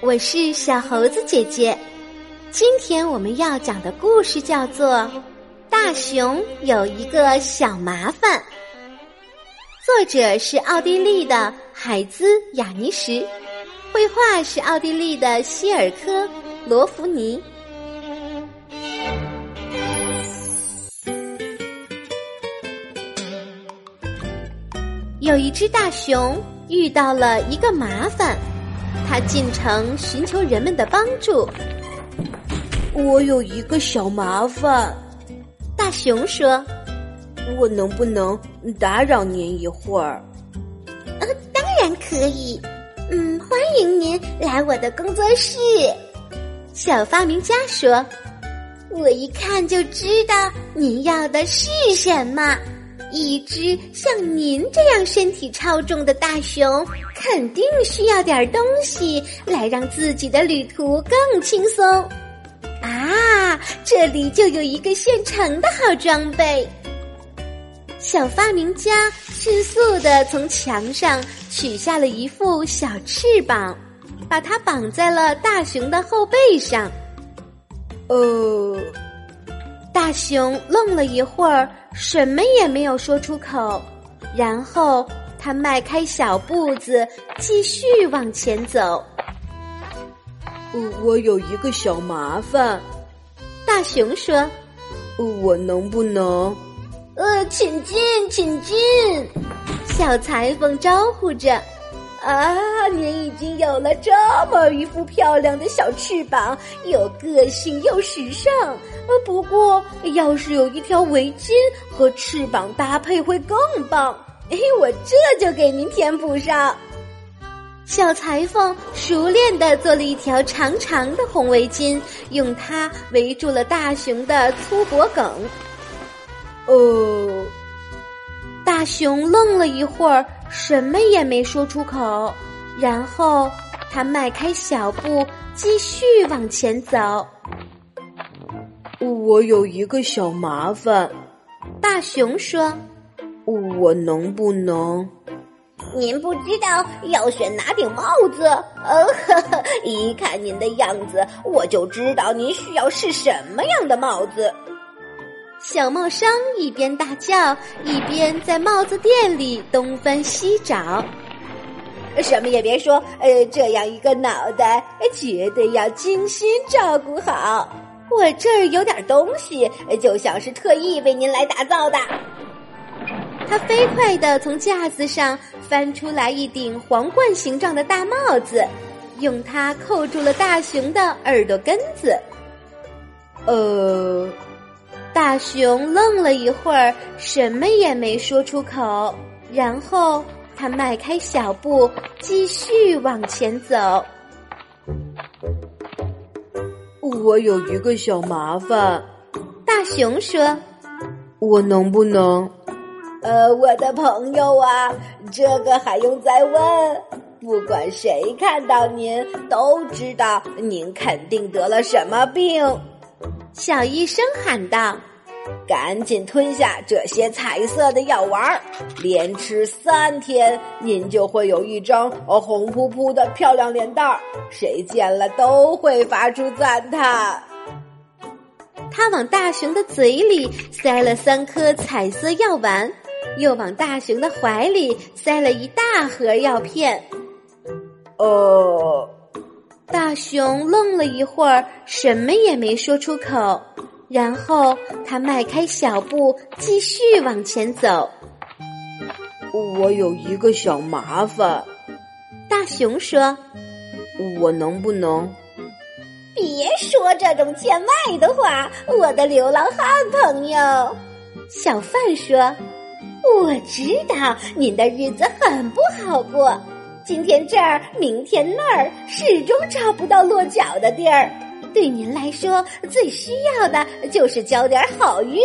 我是小猴子姐姐。今天我们要讲的故事叫做《大熊有一个小麻烦》，作者是奥地利的海兹·雅尼什，绘画是奥地利的希尔科·罗弗尼。有一只大熊遇到了一个麻烦。他进城寻求人们的帮助。我有一个小麻烦，大熊说：“我能不能打扰您一会儿？”“呃，当然可以。嗯，欢迎您来我的工作室。”小发明家说：“我一看就知道您要的是什么。”一只像您这样身体超重的大熊，肯定需要点东西来让自己的旅途更轻松。啊，这里就有一个现成的好装备。小发明家迅速的从墙上取下了一副小翅膀，把它绑在了大熊的后背上。呃。大熊愣了一会儿，什么也没有说出口。然后他迈开小步子，继续往前走。我有一个小麻烦，大熊说：“我能不能？”呃，请进，请进。小裁缝招呼着。啊，您已经有了这么一副漂亮的小翅膀，有个性又时尚。呃，不过要是有一条围巾和翅膀搭配会更棒。哎，我这就给您填补上。小裁缝熟练的做了一条长长的红围巾，用它围住了大熊的粗脖梗。哦，大熊愣了一会儿。什么也没说出口，然后他迈开小步，继续往前走。我有一个小麻烦，大熊说：“我能不能？”您不知道要选哪顶帽子？呃，呵 呵一看您的样子，我就知道您需要是什么样的帽子。小帽商一边大叫，一边在帽子店里东翻西找。什么也别说，呃，这样一个脑袋，绝对要精心照顾好。我这儿有点东西，就像是特意为您来打造的。他飞快地从架子上翻出来一顶皇冠形状的大帽子，用它扣住了大熊的耳朵根子。呃。大熊愣了一会儿，什么也没说出口。然后他迈开小步，继续往前走。我有一个小麻烦，大熊说：“我能不能？”呃，我的朋友啊，这个还用再问？不管谁看到您，都知道您肯定得了什么病。小医生喊道。赶紧吞下这些彩色的药丸，连吃三天，您就会有一张红扑扑的漂亮脸蛋儿，谁见了都会发出赞叹。他往大熊的嘴里塞了三颗彩色药丸，又往大熊的怀里塞了一大盒药片。哦，大熊愣了一会儿，什么也没说出口。然后他迈开小步，继续往前走。我有一个小麻烦，大熊说：“我能不能？”别说这种见外的话，我的流浪汉朋友。小贩说：“我知道您的日子很不好过，今天这儿，明天那儿，始终找不到落脚的地儿。”对您来说，最需要的就是交点好运。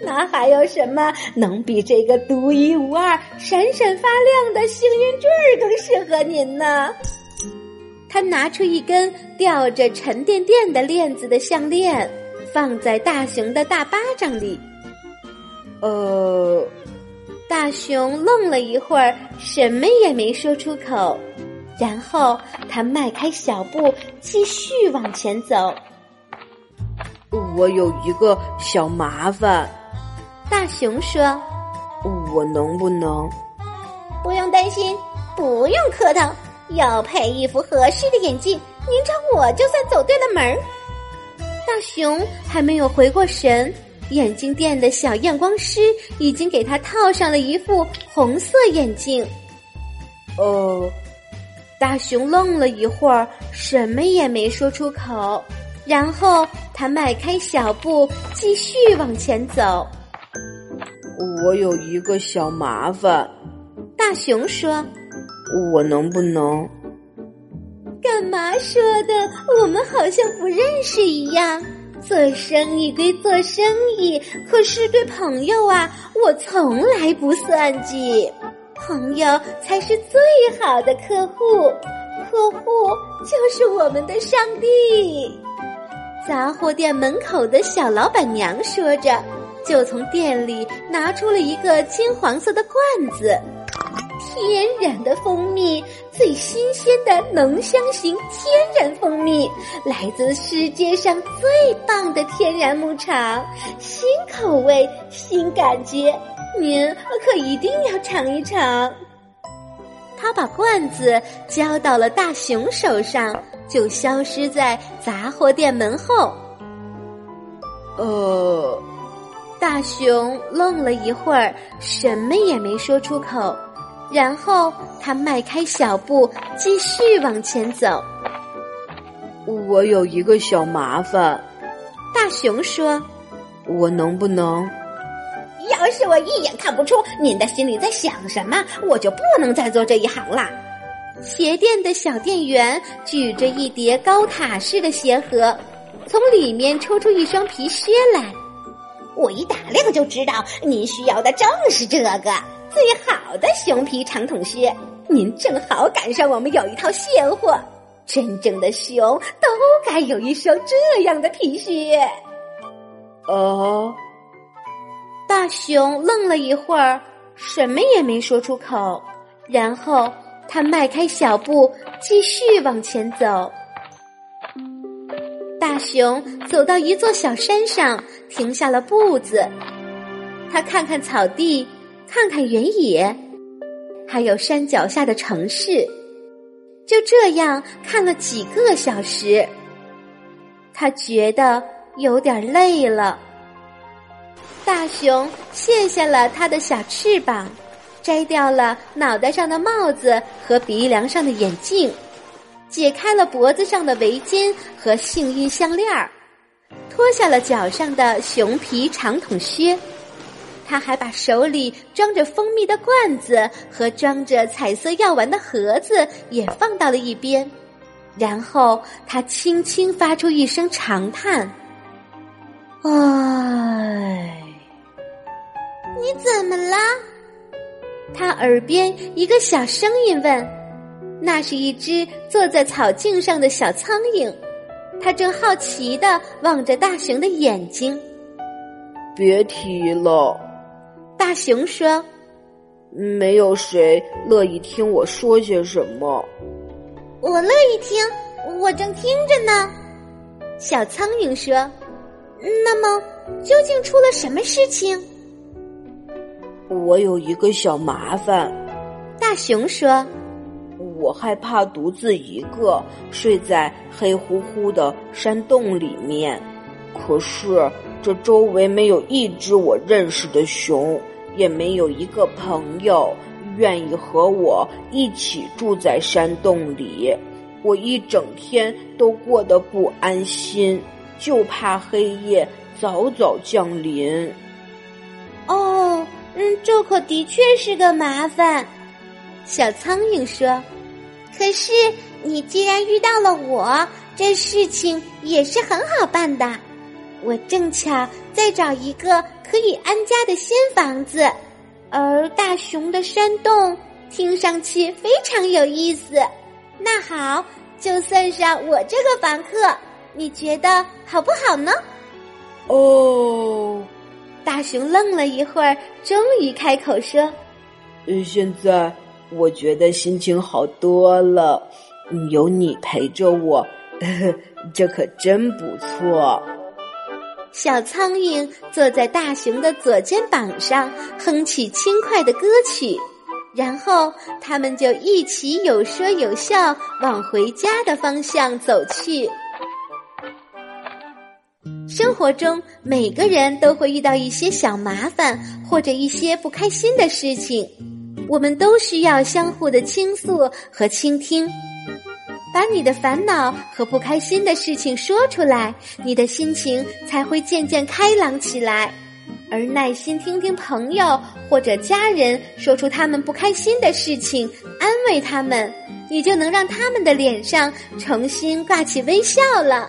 那还有什么能比这个独一无二、闪闪发亮的幸运坠儿更适合您呢？他拿出一根吊着沉甸甸的链子的项链，放在大熊的大巴掌里。呃，大熊愣了一会儿，什么也没说出口。然后他迈开小步，继续往前走。我有一个小麻烦，大熊说：“我能不能？不用担心，不用客套。要配一副合适的眼镜，您找我就算走对了门儿。”大熊还没有回过神，眼镜店的小验光师已经给他套上了一副红色眼镜。呃，大熊愣了一会儿，什么也没说出口。然后他迈开小步，继续往前走。我有一个小麻烦，大熊说：“我能不能？干嘛说的？我们好像不认识一样。做生意归做生意，可是对朋友啊，我从来不算计。朋友才是最好的客户，客户就是我们的上帝。”杂货店门口的小老板娘说着，就从店里拿出了一个金黄色的罐子，天然的蜂蜜，最新鲜的浓香型天然蜂蜜，来自世界上最棒的天然牧场，新口味，新感觉，您可一定要尝一尝。他把罐子交到了大熊手上。就消失在杂货店门后。呃，大熊愣了一会儿，什么也没说出口。然后他迈开小步，继续往前走。我有一个小麻烦，大熊说：“我能不能？要是我一眼看不出您的心里在想什么，我就不能再做这一行了。”鞋店的小店员举着一叠高塔式的鞋盒，从里面抽出一双皮靴来。我一打量就知道，您需要的正是这个最好的熊皮长筒靴。您正好赶上我们有一套现货。真正的熊都该有一双这样的皮靴。哦，大熊愣了一会儿，什么也没说出口，然后。他迈开小步，继续往前走。大熊走到一座小山上，停下了步子。他看看草地，看看原野，还有山脚下的城市。就这样看了几个小时，他觉得有点累了。大熊卸下了他的小翅膀。摘掉了脑袋上的帽子和鼻梁上的眼镜，解开了脖子上的围巾和幸运项链儿，脱下了脚上的熊皮长筒靴。他还把手里装着蜂蜜的罐子和装着彩色药丸的盒子也放到了一边，然后他轻轻发出一声长叹：“啊，怎么了？”他耳边一个小声音问：“那是一只坐在草茎上的小苍蝇，它正好奇的望着大熊的眼睛。”别提了，大熊说：“没有谁乐意听我说些什么。”我乐意听，我正听着呢。小苍蝇说：“那么，究竟出了什么事情？”我有一个小麻烦，大熊说：“我害怕独自一个睡在黑乎乎的山洞里面，可是这周围没有一只我认识的熊，也没有一个朋友愿意和我一起住在山洞里。我一整天都过得不安心，就怕黑夜早早降临。”嗯，这可的确是个麻烦。小苍蝇说：“可是你既然遇到了我，这事情也是很好办的。我正巧在找一个可以安家的新房子，而大熊的山洞听上去非常有意思。那好，就算上我这个房客，你觉得好不好呢？”哦。大熊愣了一会儿，终于开口说：“现在我觉得心情好多了。有你陪着我，这可真不错。小苍蝇坐在大熊的左肩膀上，哼起轻快的歌曲，然后他们就一起有说有笑往回家的方向走去。生活中，每个人都会遇到一些小麻烦或者一些不开心的事情，我们都需要相互的倾诉和倾听。把你的烦恼和不开心的事情说出来，你的心情才会渐渐开朗起来。而耐心听听朋友或者家人说出他们不开心的事情，安慰他们，你就能让他们的脸上重新挂起微笑了。